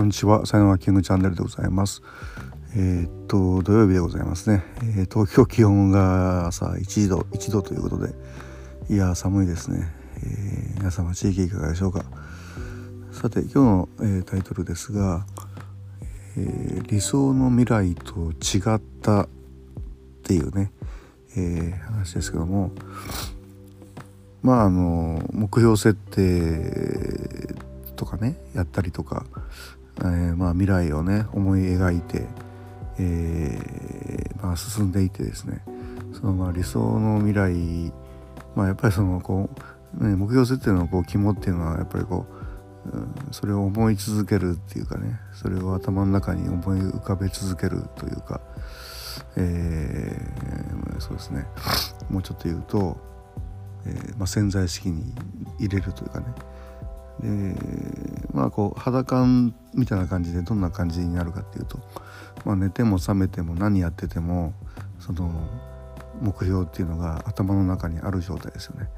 こんにちは、さよならキングチャンネルでございます。えー、っと、土曜日でございますね。えー、東京気温が朝1度、1度ということで、いや、寒いですね。えー、皆様、地域いかがでしょうか。さて、今日の、えー、タイトルですが、え理想の未来と違ったっていうね、え話ですけども、まあ、あの、目標設定とかねやったりとか、えー、まあ、未来をね思い描いて、えー、まあ、進んでいってですね。そのまあ理想の未来まあやっぱりそのこう、ね、目標設定のこう肝っていうのはやっぱりこう、うん、それを思い続けるっていうかねそれを頭の中に思い浮かべ続けるというか、えー、そうですね。もうちょっと言うと、えーまあ、潜在意識に入れるというかね。でまあこう肌感みたいな感じでどんな感じになるかっていうと、まあ、寝ても覚めても何やっててもその目標っていうのが頭の中にある状態ですよね。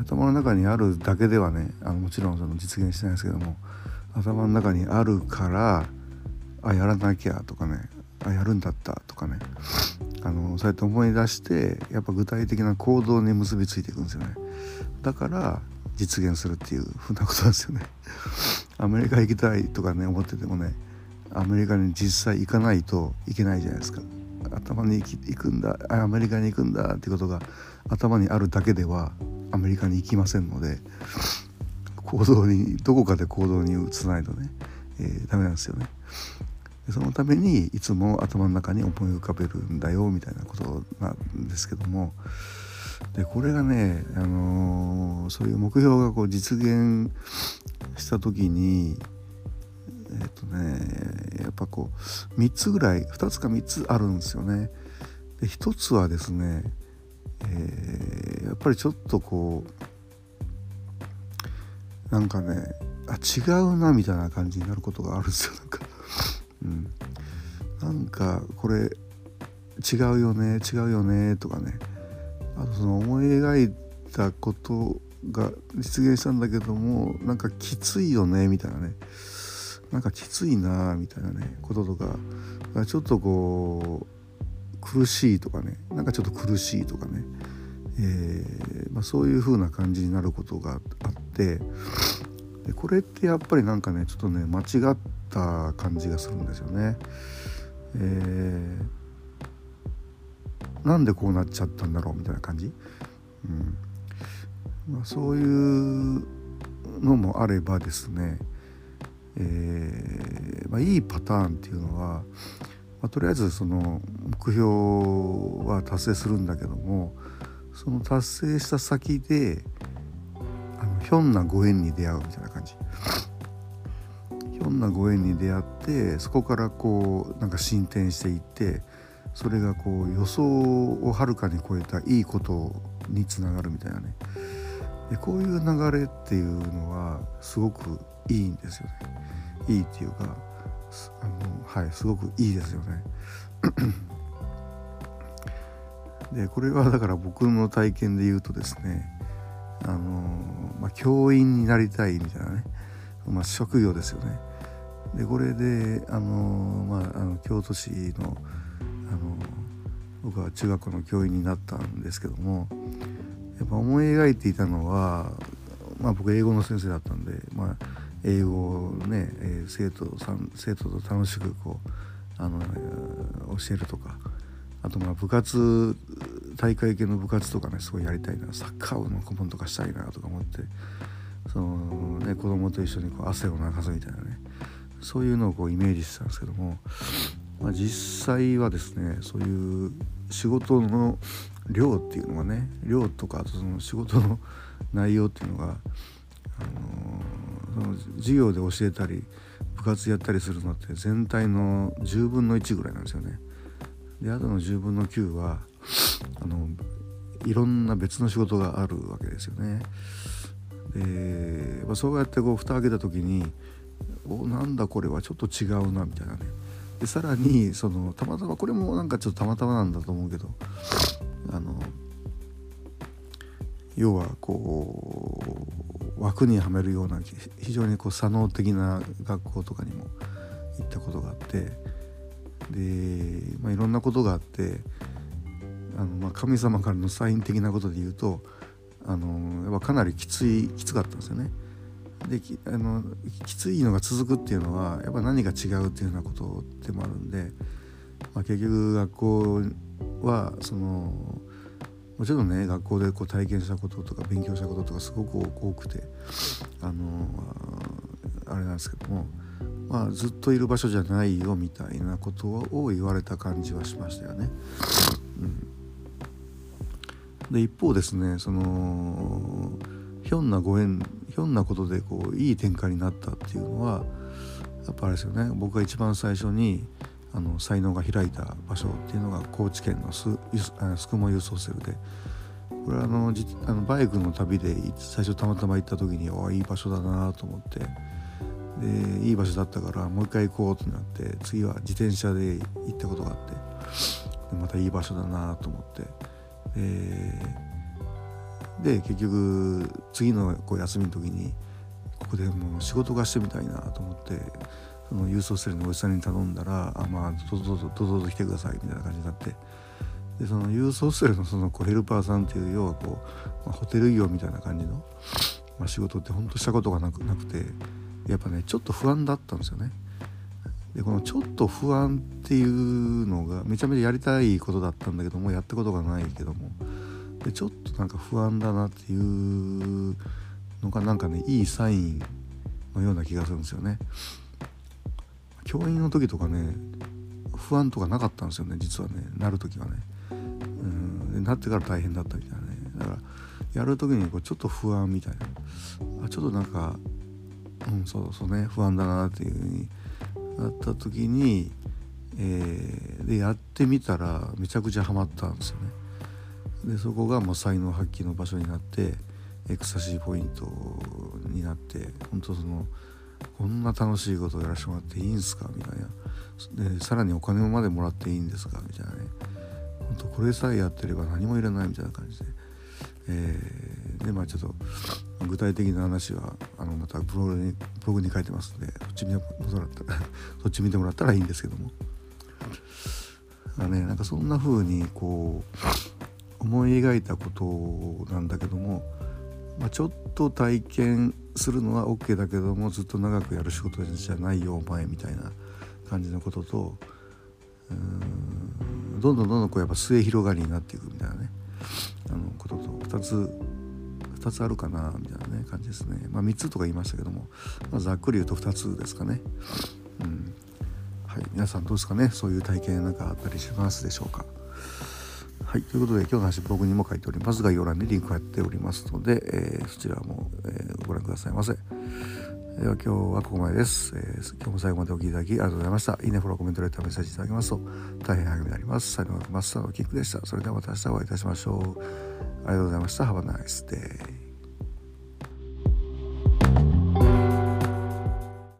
頭の中にあるだけではねあのもちろんその実現してないですけども頭の中にあるからあやらなきゃとかねあやるんだったとかねあのそうやって思い出してやっぱ具体的な行動に結びついていくんですよねだから実現するっていうふうなことなんですよね。アメリカ行きたいとかね思っててもねアメリカに実際行かないといけないじゃないですか。頭に行くんだアメリカに行くんだってことが頭にあるだけではアメリカに行きませんので行動にどこかで行動に移さないとね、えー、ダメなんですよね。そのためにいつも頭の中に思い浮かべるんだよみたいなことなんですけどもでこれがね、あのー、そういう目標がこう実現した時にえっ、とねやっぱこう3つぐらい2つか3つあるんですよね。で1つはですね、えー、やっぱりちょっとこうなんかねあ違うなみたいな感じになることがあるんですよ。なんか、うん、なんかこれ違うよね違うよねとかね。あとその思い描いたことが実現したんだけどもなんかきついよねみたいなね。なんかきついなみたいなねこととかちょっとこう苦しいとかね。なんかちょっと苦しいとかね、えー、まあ、そういう風な感じになることがあってでこれってやっぱりなんかねちょっとね間違った感じがするんですよね。えーなんでこうなっちゃったんだろうみたいな感じ、うんまあ、そういうのもあればですね、えーまあ、いいパターンっていうのは、まあ、とりあえずその目標は達成するんだけどもその達成した先であのひょんなご縁に出会うみたいな感じ。ひょんなご縁に出会ってそこからこうなんか進展していってそれがこう予想をはるかに超えたいいことにつながるみたいなね。でこういう流れっていうのはすごくいいんですよね。いいっていうかあのはいすごくいいですよね。でこれはだから僕の体験で言うとですねあの、まあ、教員になりたいみたいなね、まあ、職業ですよね。でこれであの、まあ、あの京都市のあの僕は中学校の教員になったんですけどもやっぱ思い描いていたのは、まあ、僕英語の先生だったんで、まあ、英語をね、え生徒さん生徒と楽しくこうあの教えるとかあとまあ部活大会系の部活とかねすごいやりたいなサッカーの顧問とかしたいなとか思ってその、ね、子供と一緒にこう汗を流すみたいなねそういうのをこうイメージしてたんですけどもまあ、実際はですねそういう仕事の量っていうのがね量とかその仕事の内容っていうのが、あのー、その授業で教えたり部活やったりするのって全体の10分の1ぐらいなんですよね。であとの10分の9はあのいろんな別の仕事があるわけですよね。で、まあ、そうやってこう蓋開けた時におなんだこれはちょっと違うなみたいなねでさらにそのたまたまこれもなんかちょっとたまたまなんだと思うけどあの要はこう枠にはめるような非常にこう左脳的な学校とかにも行ったことがあってで、まあ、いろんなことがあってあの、まあ、神様からのサイン的なことで言うとあのやっぱかなりきついきつかったんですよね。できあのきついのが続くっていうのはやっぱ何が違うっていうようなことでもあるんで、まあ、結局学校はそのもちろんね学校でこう体験したこととか勉強したこととかすごく多くてあのあれなんですけども、まあ、ずっといる場所じゃないよみたいなことを言われた感じはしましたよね。うん、で一方ですねそのひょんなご縁ひょんなことでこういい展開になったっていうのはやっぱあれですよね。僕が一番最初にあの才能が開いた場所っていうのが高知県のススクモ輸送セルで。これはあのじあのバイクの旅で最初たまたま行った時にあいい場所だなと思って。でいい場所だったからもう一回行こうってなって次は自転車で行ったことがあって。またいい場所だなと思って。で結局次のこう休みの時にここでもう仕事がしてみたいなと思ってその郵送セルのおじさんに頼んだら「あまあどうぞどうぞどうぞ来てください」みたいな感じになってでその郵送セルのそのこうヘルパーさんっていう要はこう、まあ、ホテル業みたいな感じの、まあ、仕事ってほんとしたことがなくなくてやっぱねちょっと不安だったんですよね。でこのちょっと不安っていうのがめちゃめちゃやりたいことだったんだけどもやったことがないけどもでちょっとなんか不安だなっていうのがなんかねいいサインのような気がするんですよね。教員の時とかね不安とかなかったんですよね実はねなる時はね。うんなってから大変だったみたいなね。だからやる時にこうちょっと不安みたいな。あちょっとなんかうんそうそうね不安だなっていう風になった時に、えー、でやってみたらめちゃくちゃハマったんですよね。でそこがもう才能発揮の場所になってエクサシーポイントになって本当そのこんな楽しいことをやらせてもらっていいんすかみたいな。でさらにお金までもらっていいんですかみたいなね。本当これさえやってれば何もいらないみたいな感じで、えー、でまあちょっと具体的な話はあのまたブログにブログに書いてますのでそっち見てもらったら そっち見てもらったらいいんですけども。あねなんかそんな風にこう思い描いたことなんだけども、まあ、ちょっと体験するのは OK だけどもずっと長くやる仕事じゃないよお前みたいな感じのこととうんどんどんどんどんこうやっぱ末広がりになっていくみたいなねあのことと2つ2つあるかなみたいなね感じですね。まあ3つとか言いましたけども、まあ、ざっくり言うと2つですかね。うん。はい。皆さんどうですかね？そういう体験なんかあったりしますでしょうか？はい、ということで今日の話ブログにも書いております概要欄にリンク貼っておりますので、えー、そちらも、えー、ご覧くださいませ。では今日はここまでです、えー、今日も最後までお聴きいただきありがとうございました。いいね、フォロー、コメント、レター、メッセージいただけますと大変励みになります。最後までマスターのキックでした。それではまた明日お会いいたしましょう。ありがとうございました。Have a nice day.